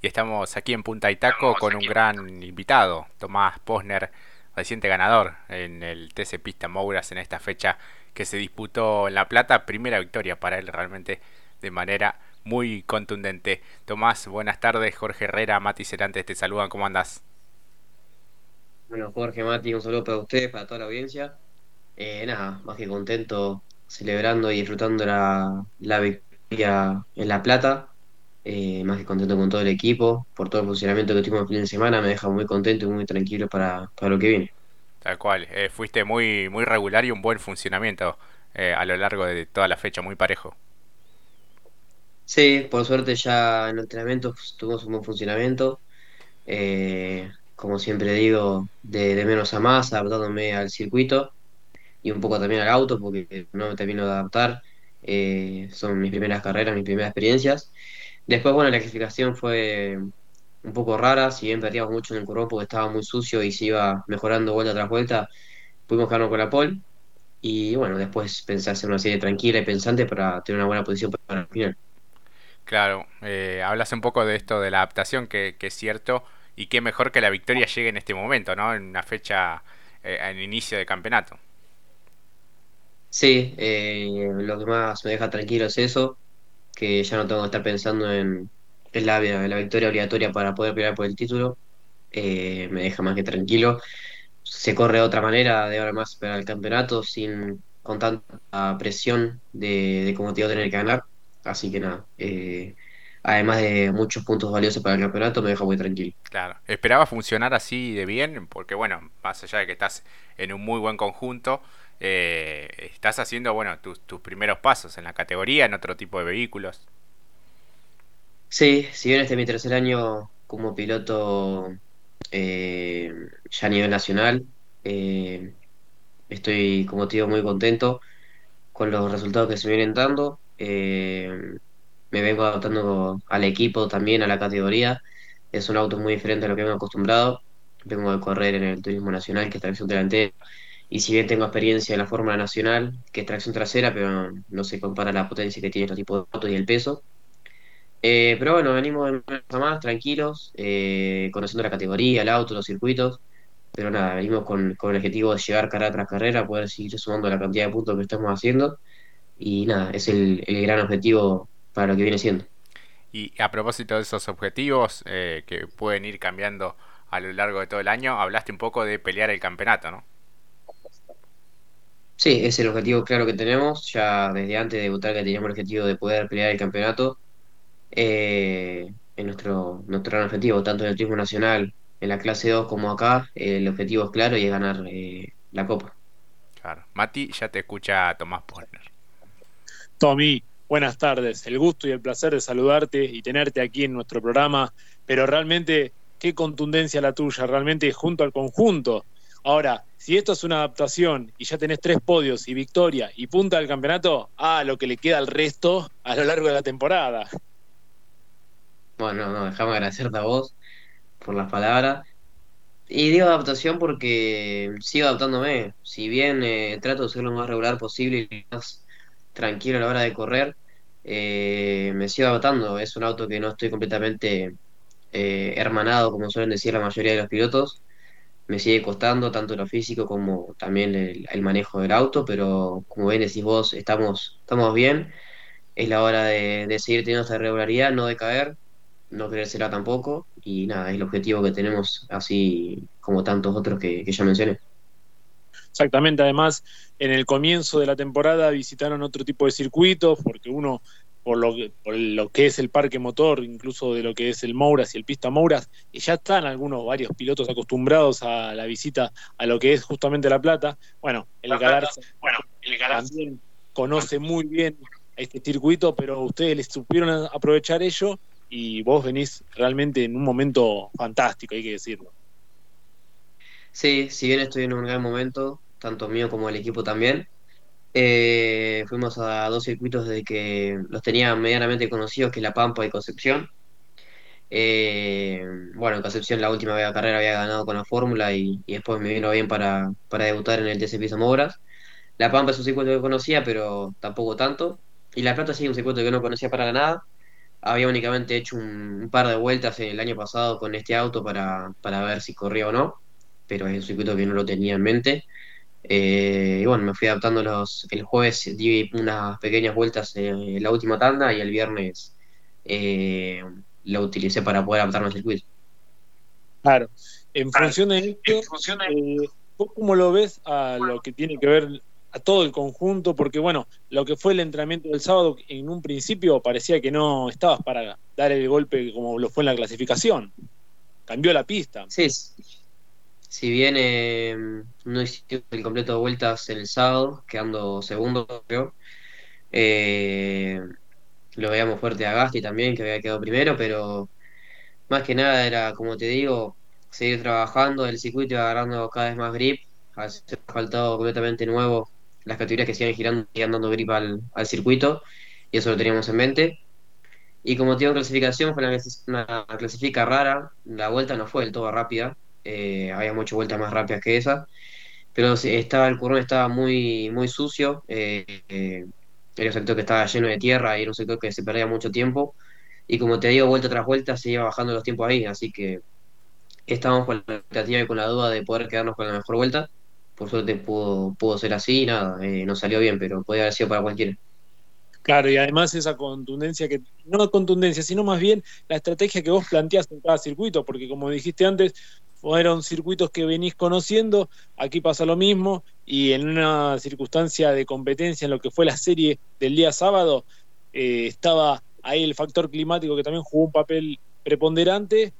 y estamos aquí en Punta Itaco con un gran invitado, Tomás Posner, reciente ganador en el TC Pista Mouras en esta fecha que se disputó en La Plata. Primera victoria para él realmente de manera muy contundente. Tomás, buenas tardes. Jorge Herrera, Mati Cerantes te saludan. ¿Cómo andas? Bueno, Jorge, Mati, un saludo para ustedes, para toda la audiencia. Eh, nada, más que contento, celebrando y disfrutando la, la victoria en La Plata. Eh, más que contento con todo el equipo, por todo el funcionamiento que tuvimos el fin de semana, me deja muy contento y muy tranquilo para, para lo que viene. Tal cual, eh, fuiste muy, muy regular y un buen funcionamiento eh, a lo largo de toda la fecha, muy parejo. Sí, por suerte ya en el entrenamiento tuvimos un buen funcionamiento. Eh, como siempre digo, de, de menos a más, adaptándome al circuito y un poco también al auto, porque no me termino de adaptar. Son mis primeras carreras, mis primeras experiencias. Después, bueno, la clasificación fue un poco rara, si bien perdíamos mucho en el curvón porque estaba muy sucio y se iba mejorando vuelta tras vuelta, pudimos quedarnos con la pole. Y bueno, después pensé hacer una serie tranquila y pensante para tener una buena posición para el final. Claro, eh, hablas un poco de esto de la adaptación, que, que, es cierto, y qué mejor que la victoria llegue en este momento, ¿no? En una fecha, eh, en inicio de campeonato. Sí, eh, lo que más me deja tranquilo es eso, que ya no tengo que estar pensando en, la, la victoria obligatoria para poder pelear por el título. Eh, me deja más que tranquilo. Se corre de otra manera de ahora más para el campeonato, sin con tanta presión de, de cómo te iba a tener que ganar. Así que nada, eh, además de muchos puntos valiosos para el campeonato, me deja muy tranquilo. Claro, esperaba funcionar así de bien, porque bueno, más allá de que estás en un muy buen conjunto, eh, estás haciendo bueno tus, tus primeros pasos en la categoría, en otro tipo de vehículos. Sí, si bien este es mi tercer año como piloto eh, ya a nivel nacional, eh, estoy, como te digo, muy contento con los resultados que se vienen dando. Eh, me vengo adaptando al equipo también, a la categoría. Es un auto muy diferente a lo que vengo acostumbrado. Vengo de correr en el Turismo Nacional, que es tracción delantera. Y si bien tengo experiencia en la Fórmula Nacional, que es tracción trasera, pero no se compara la potencia que tiene este tipo de autos y el peso. Eh, pero bueno, venimos de más, tranquilos, eh, conociendo la categoría, el auto, los circuitos. Pero nada, venimos con, con el objetivo de llegar carrera tras carrera, poder seguir sumando la cantidad de puntos que estamos haciendo. Y nada, es el, el gran objetivo para lo que viene siendo. Y a propósito de esos objetivos eh, que pueden ir cambiando a lo largo de todo el año, hablaste un poco de pelear el campeonato, ¿no? Sí, es el objetivo claro que tenemos. Ya desde antes de debutar que teníamos el objetivo de poder pelear el campeonato. Eh, en nuestro, nuestro gran objetivo, tanto en el turismo nacional, en la clase 2 como acá, eh, el objetivo es claro y es ganar eh, la copa. Claro. Mati, ya te escucha Tomás Porner. Tommy, buenas tardes. El gusto y el placer de saludarte y tenerte aquí en nuestro programa, pero realmente qué contundencia la tuya, realmente junto al conjunto. Ahora, si esto es una adaptación y ya tenés tres podios y victoria y punta del campeonato, ah, lo que le queda al resto a lo largo de la temporada. Bueno, no, déjame agradecerte a vos por las palabras. Y digo adaptación porque sigo adaptándome. Si bien eh, trato de ser lo más regular posible y más tranquilo a la hora de correr, eh, me sigo adaptando. Es un auto que no estoy completamente eh, hermanado, como suelen decir la mayoría de los pilotos. Me sigue costando tanto lo físico como también el, manejo del auto, pero como bien decís vos, estamos, estamos bien. Es la hora de, seguir teniendo esta regularidad, no de caer no creérsela tampoco, y nada, es el objetivo que tenemos, así como tantos otros que, que ya mencioné. Exactamente, además, en el comienzo de la temporada visitaron otro tipo de circuitos, porque uno, por lo, que, por lo que es el parque motor, incluso de lo que es el Mouras y el Pista Mouras, y ya están algunos, varios pilotos acostumbrados a la visita a lo que es justamente La Plata. Bueno, el Galarza, bueno, el Galarza también conoce muy bien este circuito, pero ustedes les supieron aprovechar ello y vos venís realmente en un momento fantástico, hay que decirlo. Sí, si bien estoy en un gran momento, tanto mío como el equipo también, eh, fuimos a dos circuitos de que los tenía medianamente conocidos, que es La Pampa y Concepción. Eh, bueno, en Concepción la última carrera había ganado con la Fórmula y, y, después me vino bien para, para debutar en el TC Pisa Mouras. La Pampa es un circuito que conocía, pero tampoco tanto. Y La Plata sí, un circuito que no conocía para nada había únicamente hecho un, par de vueltas el año pasado con este auto para, para ver si corría o no, pero es un circuito que no lo tenía en mente. Eh, y bueno, me fui adaptando los, el jueves, di unas pequeñas vueltas en la última tanda y el viernes eh, lo utilicé para poder adaptarme al circuito. Claro, en función de esto, eh, ¿cómo lo ves a lo que tiene que ver a todo el conjunto? Porque bueno, lo que fue el entrenamiento del sábado, en un principio parecía que no estabas para dar el golpe como lo fue en la clasificación. Cambió la pista. Sí, si bien eh, no hiciste el completo de vueltas el sábado, quedando segundo, creo, eh, lo veíamos fuerte a Gasti también, que había quedado primero, pero más que nada era, como te digo, seguir trabajando, el circuito iba agarrando cada vez más grip, ha faltado completamente nuevo las categorías que siguen girando y dando grip al, circuito, y eso lo teníamos en mente. Y como te digo, clasificación fue una clasifica rara, la vuelta no fue del todo rápida, eh, había muchas vueltas más rápidas que esa, pero estaba el currón estaba muy, muy sucio, eh, eh, era un sector que estaba lleno de tierra y era un sector que se perdía mucho tiempo, y como te digo, vuelta tras vuelta se iba bajando los tiempos ahí, así que estábamos con la expectativa y con la duda de poder quedarnos con la mejor vuelta, por suerte pudo, pudo ser así, nada, no salió bien, pero podía haber sido para cualquiera. Claro, y además esa contundencia que, no contundencia, sino más bien la estrategia que vos planteás en cada circuito, porque como dijiste antes, fueron circuitos que venís conociendo, aquí pasa lo mismo, y en una circunstancia de competencia en lo que fue la serie del día sábado, eh, estaba ahí el factor climático que también jugó un papel preponderante,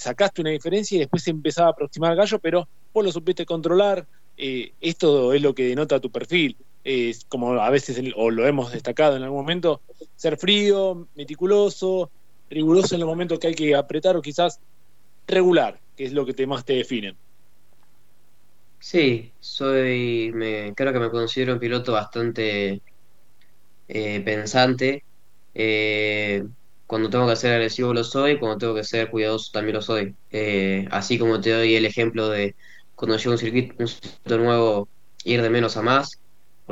sacaste una diferencia y después se empezaba a aproximar Gallo, pero vos lo supiste controlar, eh, esto es lo que denota tu perfil, es como a veces o lo hemos destacado en algún momento, ser frío, meticuloso, riguroso en los momentos que hay que apretar o quizás regular, que es lo que te, más te define. Sí, soy, me, creo que me considero un piloto bastante eh, pensante. Eh, cuando tengo que ser agresivo lo soy, cuando tengo que ser cuidadoso también lo soy. Eh, así como te doy el ejemplo de cuando llego un circuito, un circuito nuevo, ir de menos a más,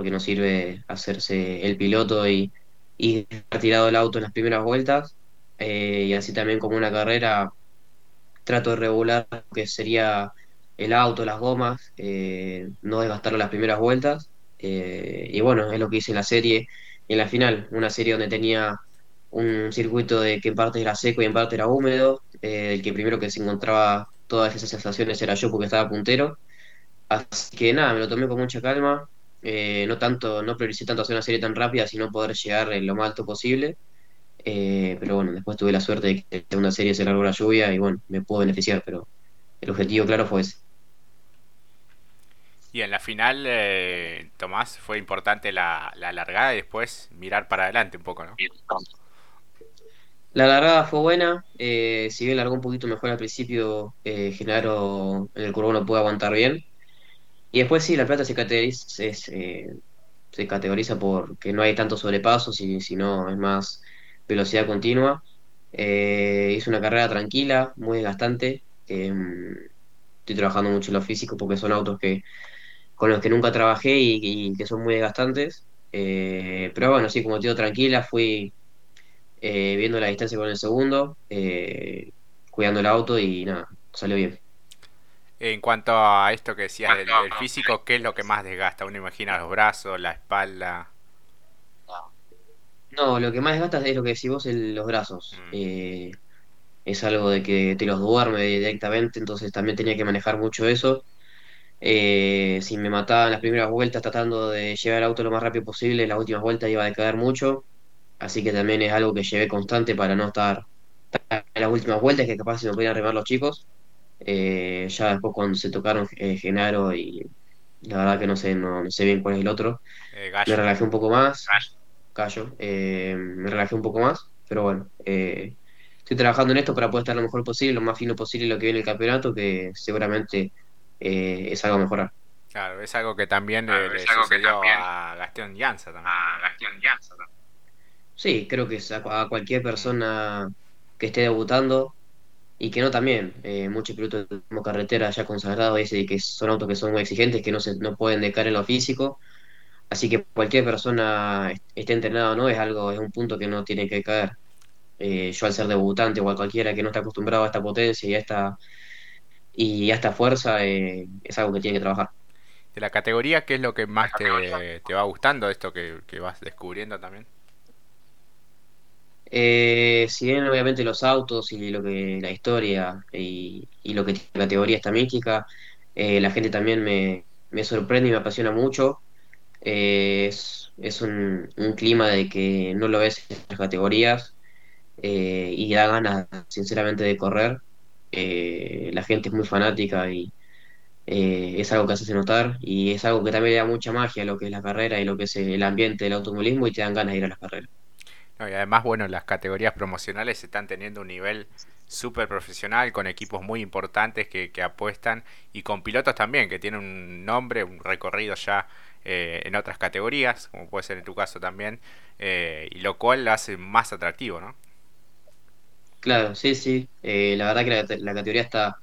porque no sirve hacerse el piloto y, y tirado el auto en las primeras vueltas. y así también como una carrera trato de regular lo que sería el auto, las gomas, eh, no desgastarlo las primeras vueltas. Eh, y bueno, es lo que hice en la serie, en la final, una serie donde tenía un circuito de que en parte era seco y en parte era húmedo, eh, el que primero que se encontraba todas esas sensaciones era yo porque estaba puntero. Así que nada, me lo tomé con mucha calma, no tanto, no prioricé tanto hacer una serie tan rápida, sino poder llegar lo más alto posible. Eh, pero bueno, después tuve la suerte de que la segunda serie se largó la lluvia y bueno, me pudo beneficiar, pero el objetivo claro fue ese. Y en la final, eh, Tomás, fue importante la, la largada y después mirar para adelante un poco, ¿no? La largada fue buena, eh, si bien largó un poquito mejor al principio, eh, Genaro en el curvo no pudo aguantar bien. Y después sí, la plata se categoriza, se categoriza porque no hay tanto sobrepasos, sino es más velocidad continua. Eh, hice una carrera tranquila, muy desgastante. Em, estoy trabajando mucho en lo físico porque son autos que con los que nunca trabajé y, que son muy desgastantes. Eh, pero bueno, sí, como te digo, tranquila, fui eh, viendo la distancia con el segundo, cuidando el auto y nada, salió bien. En cuanto a esto que decías del, del, físico, ¿qué es lo que más desgasta? Uno imagina los brazos, la espalda. No, lo que más desgasta es lo que decís vos, los brazos. Mm. Eh, es algo de que te los duerme directamente, entonces también tenía que manejar mucho eso. Eh, si me mataban las primeras vueltas tratando de llevar el auto lo más rápido posible, las últimas vueltas iba a decaer mucho. Así que también es algo que llevé constante para no estar en las últimas vueltas, que capaz se me podían remar los chicos. Eh, ya después cuando se tocaron Genaro y la verdad que no sé, no, sé bien cuál es el otro, me relajé un poco más. Callo, eh, me relajé un poco más, pero bueno, eh, estoy trabajando en esto para poder estar lo mejor posible, lo más fino posible lo que viene el campeonato, que seguramente eh, es algo a mejorar. Claro, es algo que también le, sucedió a Gastón Llanza también. Sí, creo que a, cualquier persona que esté debutando y que no también, muchos pilotos como carretera ya consagrados, dice que son autos que son muy exigentes, que no se no pueden decaer en lo físico Así que cualquier persona esté entrenada o no, es algo, es un punto que no tiene que caer. Eh, yo al ser debutante o a cualquiera que no está acostumbrado a esta potencia y a esta, y a esta fuerza, eh, es algo que tiene que trabajar. De la categoría, ¿qué es lo que más te, te va gustando, esto que, que vas descubriendo también? Eh, si bien obviamente los autos y lo que la historia y, lo que tiene la categoría está mística, eh, la gente también me, me sorprende y me apasiona mucho. Eh, es es un, un clima de que no lo ves en las categorías eh, y da ganas, sinceramente, de correr. La gente es muy fanática y es algo que hace notar y es algo que también le da mucha magia a lo que es la carrera y lo que es el ambiente del automovilismo y te dan ganas de ir a las carreras. No, y además, bueno, las categorías promocionales están teniendo un nivel súper profesional con equipos muy importantes que, que apuestan y con pilotos también que tienen un nombre, un recorrido ya eh, en otras categorías, como puede ser en tu caso también, eh, y lo cual lo hace más atractivo, ¿no? Claro, sí, sí. Eh, la verdad que la, la categoría está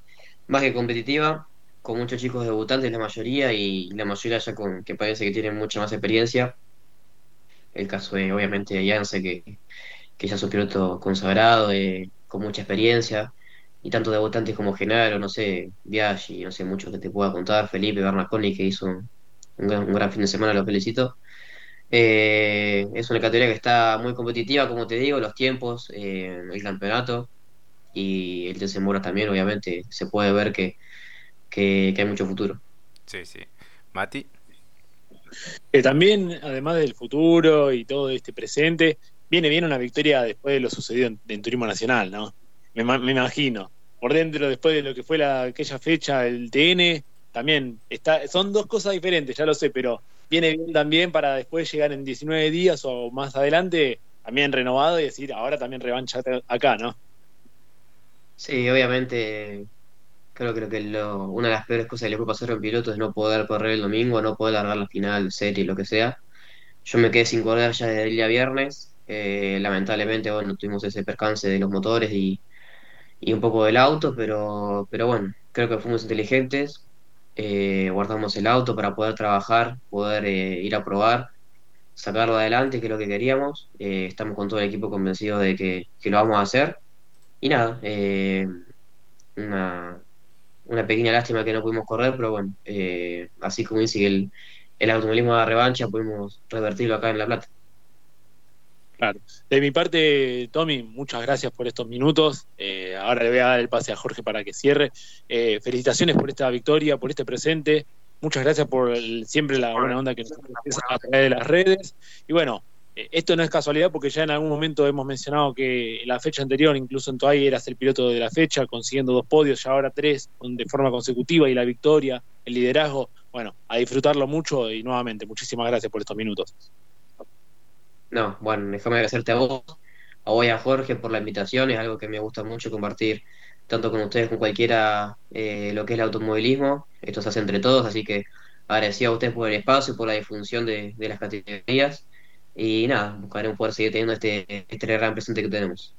más que competitiva, con muchos chicos debutantes, la mayoría, y la mayoría ya con que parece que tienen mucha más experiencia. El caso de, obviamente, de Yance, que, que ya es un piloto consagrado, eh, con mucha experiencia, y tanto debutantes como Genaro, no sé, Biaggi, no sé, muchos que te pueda contar, Felipe Bernasconi, que hizo un, gran, fin de semana, lo felicito. Eh, es una categoría que está muy competitiva, como te digo, los tiempos, eh, el campeonato y el desembolso también, obviamente, se puede ver que, que, que hay mucho futuro. Sí, sí. Mati. Que también, además del futuro y todo este presente, viene bien una victoria después de lo sucedido en, Turismo Nacional, ¿no? Me, imagino. Por dentro, después de lo que fue la, aquella fecha, el TN, también está, son dos cosas diferentes, ya lo sé, pero viene bien también para después llegar en 19 días o más adelante, también renovado y decir, ahora también revancha acá, ¿no? Sí, obviamente, creo, creo que lo, una de las peores cosas que le puede pasar a un piloto es no poder correr el domingo, no poder largar la final, serie, lo que sea. Yo me quedé sin correr ya desde el día viernes. eh, lamentablemente, bueno, tuvimos ese percance de los motores y, y un poco del auto, pero, pero bueno, creo que fuimos inteligentes. eh, guardamos el auto para poder trabajar, poder eh, ir a probar, sacarlo adelante, que es lo que queríamos. Estamos con todo el equipo convencidos de que, que lo vamos a hacer. Y nada, una, una pequeña lástima que no pudimos correr, pero bueno, eh, así como dice el, el automovilismo da revancha, pudimos revertirlo acá en La Plata. Claro. De mi parte, Tommy, muchas gracias por estos minutos. Eh, ahora le voy a dar el pase a Jorge para que cierre. Eh, felicitaciones por esta victoria, por este presente. Muchas gracias por siempre la buena onda que nos a través de las redes. Y bueno, esto no es casualidad porque ya en algún momento hemos mencionado que la fecha anterior, incluso en Toay, eras el piloto de la fecha, consiguiendo dos podios, ya ahora tres de forma consecutiva y la victoria, el liderazgo. Bueno, a disfrutarlo mucho y nuevamente, muchísimas gracias por estos minutos. No, bueno, déjame agradecerte a vos, a vos y a Jorge por la invitación, es algo que me gusta mucho compartir tanto con ustedes como cualquiera eh, lo que es el automovilismo, esto se hace entre todos, así que agradecido a ustedes por el espacio, por la difusión de las categorías y nada, buscaremos poder seguir teniendo este, este gran presente que tenemos.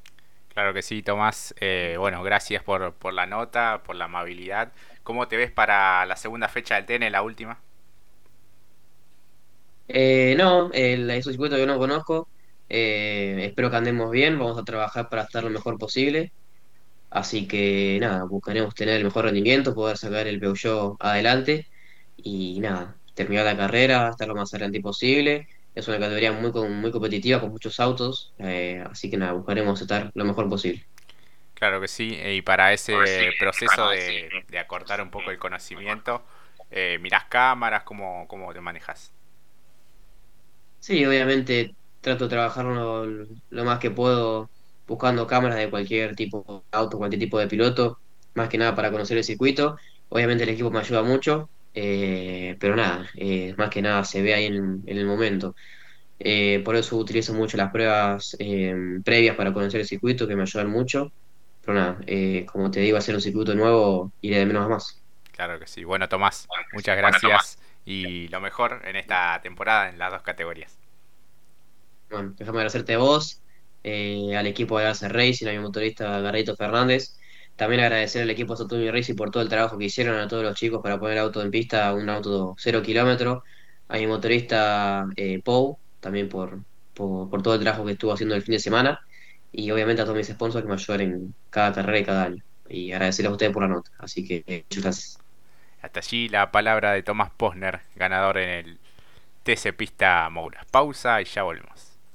Claro que sí, Tomás. Eh, bueno, gracias por, por la nota, por la amabilidad. ¿Cómo te ves para la segunda fecha del TN, la última? Eh, no, el, es un circuito que no conozco, eh, espero que andemos bien, vamos a trabajar para estar lo mejor posible. Así que nada, buscaremos tener el mejor rendimiento, poder sacar el Peugeot adelante y nada, terminar la carrera, estar lo más adelante posible. Es una categoría muy, muy competitiva con muchos autos, eh, así que nada, buscaremos estar lo mejor posible. Claro que sí, eh, y para ese proceso de, de acortar un poco el conocimiento, eh, ¿mirás cámaras? ¿Cómo, cómo te manejas? Sí, obviamente trato de trabajar lo, lo más que puedo buscando cámaras de cualquier tipo de auto, cualquier tipo de piloto, más que nada para conocer el circuito. Obviamente el equipo me ayuda mucho, eh, pero nada, eh, más que nada se ve ahí en, en el momento. Eh, por eso utilizo mucho las pruebas eh, previas para conocer el circuito, que me ayudan mucho. Pero nada, eh, como te digo, hacer un circuito nuevo iré de menos a más. Claro que sí. Bueno, Tomás, muchas gracias y lo mejor en esta temporada en las dos categorías. Bueno, déjame agradecerte a vos, eh, al equipo de Arce Racing, a mi motorista Garrito Fernández. También agradecer al equipo Sotumio Racing por todo el trabajo que hicieron a todos los chicos para poner auto en pista, un auto cero kilómetro. A mi motorista eh, Pou, también por, por, todo el trabajo que estuvo haciendo el fin de semana. Y obviamente a todos mis sponsors que me ayudan en cada carrera y cada año. Y agradecerles a ustedes por la nota. Así que eh, muchas gracias. Hasta allí la palabra de Tomás Posner, ganador en el TC Pista Moura. Pausa y ya volvemos.